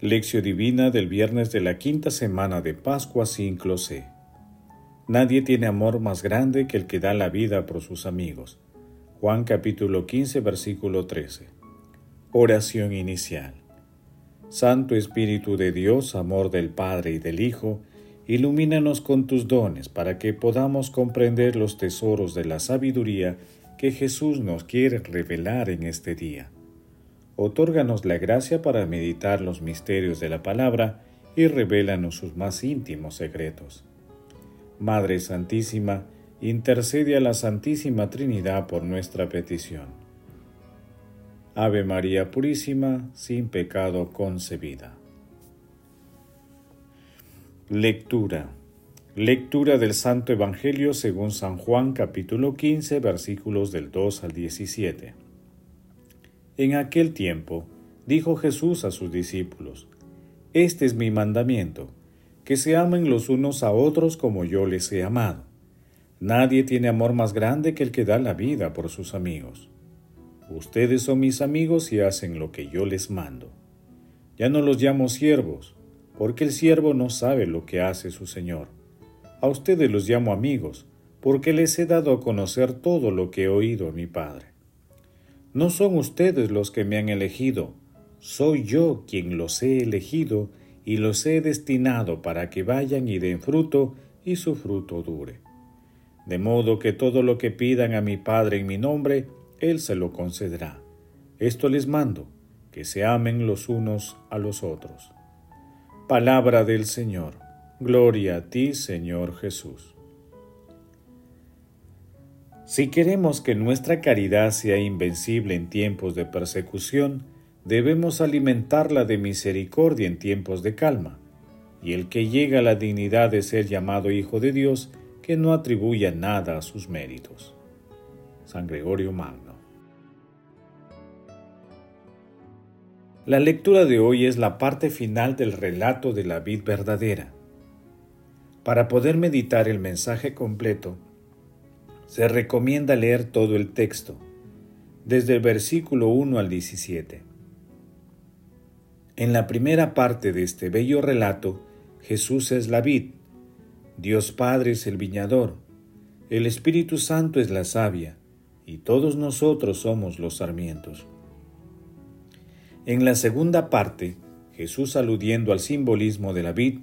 Lección Divina del viernes de la quinta semana de Pascua Ciclo C. Nadie tiene amor más grande que el que da la vida por sus amigos. Juan capítulo 15 versículo 13. Oración inicial. Santo Espíritu de Dios, amor del Padre y del Hijo, ilumínanos con tus dones para que podamos comprender los tesoros de la sabiduría que Jesús nos quiere revelar en este día. Otórganos la gracia para meditar los misterios de la palabra y revélanos sus más íntimos secretos. Madre Santísima, intercede a la Santísima Trinidad por nuestra petición. Ave María Purísima, sin pecado concebida. Lectura. Lectura del Santo Evangelio según San Juan capítulo 15 versículos del 2 al 17. En aquel tiempo dijo Jesús a sus discípulos, Este es mi mandamiento, que se amen los unos a otros como yo les he amado. Nadie tiene amor más grande que el que da la vida por sus amigos. Ustedes son mis amigos y hacen lo que yo les mando. Ya no los llamo siervos, porque el siervo no sabe lo que hace su Señor a ustedes los llamo amigos, porque les he dado a conocer todo lo que he oído a mi Padre. No son ustedes los que me han elegido, soy yo quien los he elegido y los he destinado para que vayan y den fruto y su fruto dure. De modo que todo lo que pidan a mi Padre en mi nombre, Él se lo concederá. Esto les mando, que se amen los unos a los otros. Palabra del Señor. Gloria a ti, Señor Jesús. Si queremos que nuestra caridad sea invencible en tiempos de persecución, debemos alimentarla de misericordia en tiempos de calma, y el que llega a la dignidad de ser llamado Hijo de Dios, que no atribuya nada a sus méritos. San Gregorio Magno. La lectura de hoy es la parte final del relato de la vid verdadera para poder meditar el mensaje completo, se recomienda leer todo el texto, desde el versículo 1 al 17. En la primera parte de este bello relato, Jesús es la vid, Dios Padre es el viñador, el Espíritu Santo es la savia, y todos nosotros somos los sarmientos. En la segunda parte, Jesús aludiendo al simbolismo de la vid,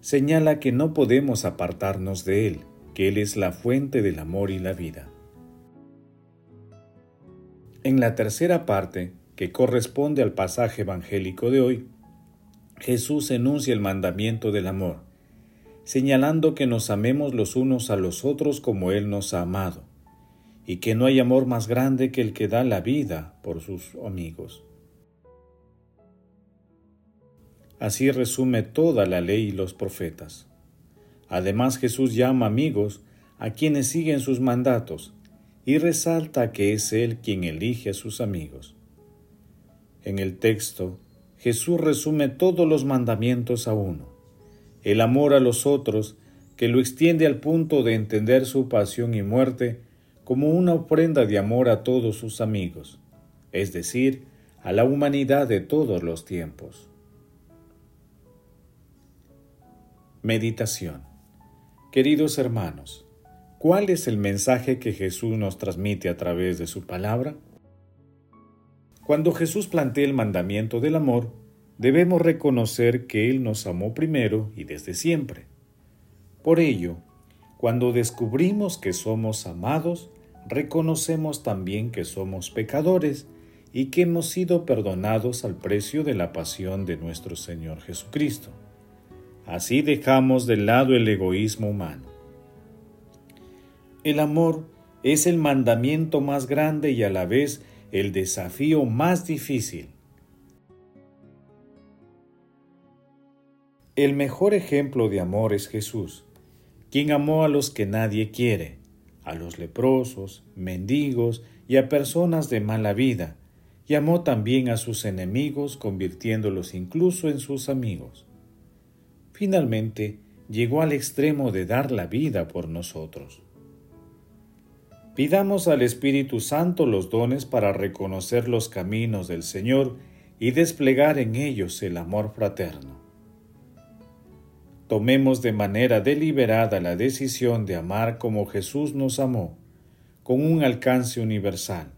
señala que no podemos apartarnos de Él, Él es la fuente del amor y la vida. En la tercera parte, que corresponde al pasaje evangélico de hoy, Jesús enuncia el mandamiento del amor, señalando que nos amemos los unos a los otros como Él nos ha amado, y que no hay amor más grande que el que da la vida por sus amigos. Así resume toda la ley y los profetas. Además Jesús llama amigos a quienes siguen sus mandatos y resalta que es Él quien elige a sus amigos. En el texto, Jesús resume todos los mandamientos a uno, el amor a los otros, que lo extiende al punto de entender su pasión y muerte como una ofrenda de amor a todos sus amigos, es decir, a la humanidad de todos los tiempos. Meditación Queridos hermanos, ¿cuál es el mensaje que Jesús nos transmite a través de su palabra? Cuando Jesús plantea el mandamiento del amor, debemos reconocer que Él nos amó primero y desde siempre. Por ello, cuando descubrimos que somos amados, reconocemos también que somos pecadores y que hemos sido perdonados al precio de la pasión de nuestro Señor Jesucristo. Así dejamos de lado el egoísmo humano. El amor es el mandamiento más grande y a la vez el desafío más difícil. El mejor ejemplo de amor es Jesús, quien amó a los que nadie quiere, a los leprosos, mendigos y a personas de mala vida, y amó también a sus enemigos convirtiéndolos incluso en sus amigos finalmente llegó al extremo de dar la vida por nosotros. Pidamos al Espíritu Santo los dones para reconocer los caminos del Señor y desplegar en ellos el amor fraterno. Tomemos de manera deliberada la decisión de amar como Jesús nos amó, con un alcance universal,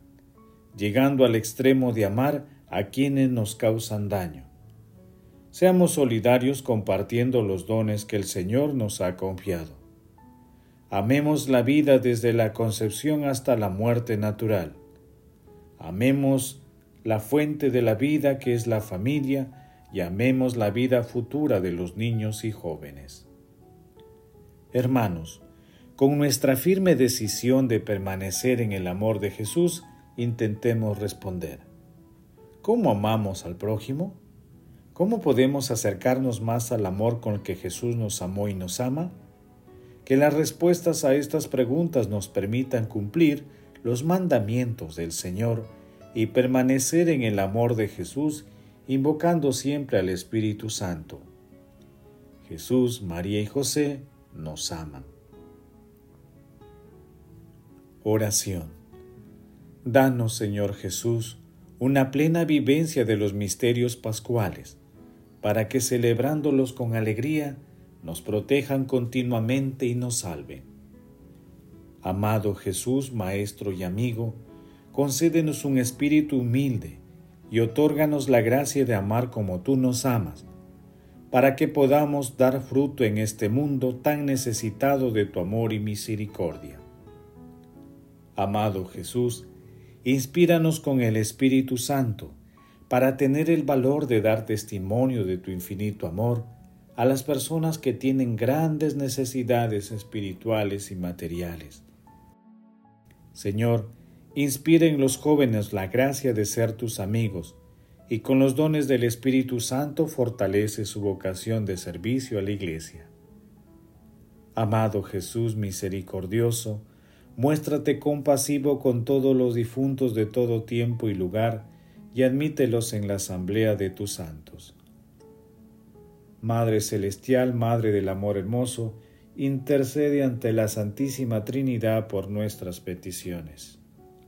llegando al extremo de amar a quienes nos causan daño. Seamos solidarios compartiendo los dones que el Señor nos ha confiado. Amemos la vida desde la concepción hasta la muerte natural. Amemos la fuente de la vida que es la familia y amemos la vida futura de los niños y jóvenes. Hermanos, con nuestra firme decisión de permanecer en el amor de Jesús, intentemos responder. ¿Cómo amamos al prójimo? ¿Cómo podemos acercarnos más al amor con el que Jesús nos amó y nos ama? Que las respuestas a estas preguntas nos permitan cumplir los mandamientos del Señor y permanecer en el amor de Jesús, invocando siempre al Espíritu Santo. Jesús, María y José nos aman. Oración. Danos, Señor Jesús, una plena vivencia de los misterios pascuales, para que celebrándolos con alegría, nos protejan continuamente y nos salven. Amado Jesús, Maestro y amigo, concédenos un espíritu humilde y otórganos la gracia de amar como tú nos amas, para que podamos dar fruto en este mundo tan necesitado de tu amor y misericordia. Amado Jesús, inspíranos con el Espíritu Santo, para tener el valor de dar testimonio de tu infinito amor, a las personas que tienen grandes necesidades espirituales y materiales. Señor, inspira en los jóvenes la gracia de ser tus amigos y con los dones del Espíritu Santo fortalece su vocación de servicio a la Iglesia. Amado Jesús misericordioso, muéstrate compasivo con todos los difuntos de todo tiempo y lugar y admítelos en la asamblea de tus santos. Madre Celestial, Madre del Amor Hermoso, intercede ante la Santísima Trinidad por nuestras peticiones.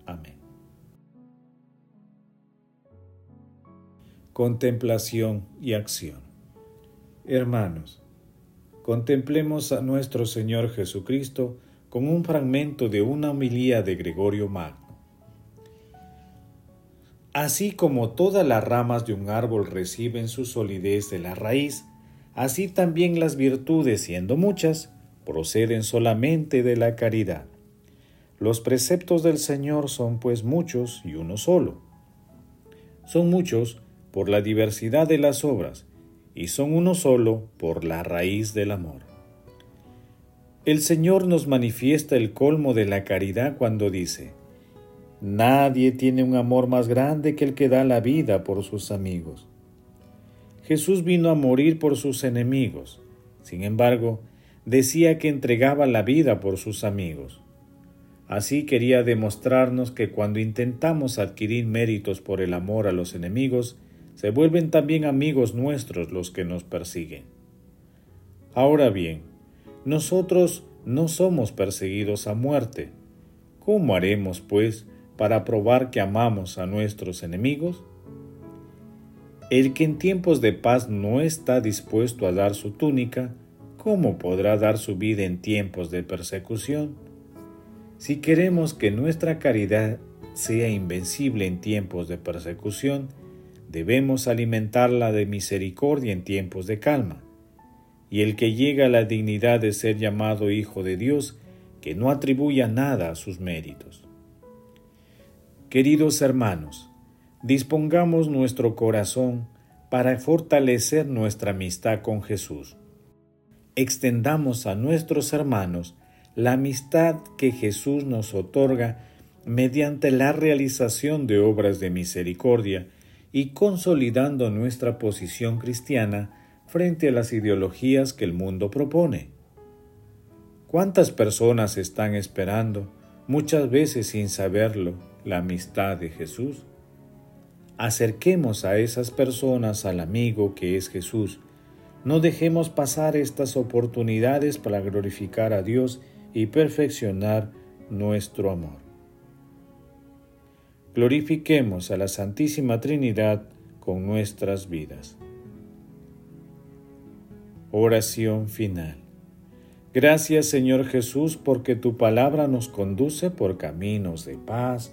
Amén. Contemplación y acción. Hermanos, contemplemos a nuestro Señor Jesucristo con un fragmento de una homilía de Gregorio Magno. Así como todas las ramas de un árbol reciben su solidez de la raíz, Así también las virtudes, siendo muchas, proceden solamente de la caridad. Los preceptos del Señor son pues muchos y uno solo. Son muchos por la diversidad de las obras y son uno solo por la raíz del amor. El Señor nos manifiesta el colmo de la caridad cuando dice, Nadie tiene un amor más grande que el que da la vida por sus amigos. Jesús vino a morir por sus enemigos. Sin embargo, decía que entregaba la vida por sus amigos. Así quería demostrarnos que cuando intentamos adquirir méritos por el amor a los enemigos, se vuelven también amigos nuestros los que nos persiguen. Ahora bien, nosotros no somos perseguidos a muerte. ¿Cómo haremos, pues, para probar que amamos a nuestros enemigos? El que en tiempos de paz no está dispuesto a dar su túnica, ¿cómo podrá dar su vida en tiempos de persecución? Si queremos que nuestra caridad sea invencible en tiempos de persecución, debemos alimentarla de misericordia en tiempos de calma. Y el que llega a la dignidad de ser llamado Hijo de Dios, que no atribuya nada a sus méritos. Queridos hermanos, dispongamos nuestro corazón para fortalecer nuestra amistad con Jesús. Extendamos a nuestros hermanos la amistad que Jesús nos otorga mediante la realización de obras de misericordia y consolidando nuestra posición cristiana frente a las ideologías que el mundo propone. ¿Cuántas personas están esperando, muchas veces sin saberlo, la amistad de Jesús? Acerquemos a esas personas al amigo que es Jesús. No dejemos pasar estas oportunidades para glorificar a Dios y perfeccionar nuestro amor. Glorifiquemos a la Santísima Trinidad con nuestras vidas. Oración final. Gracias Señor Jesús porque tu palabra nos conduce por caminos de paz,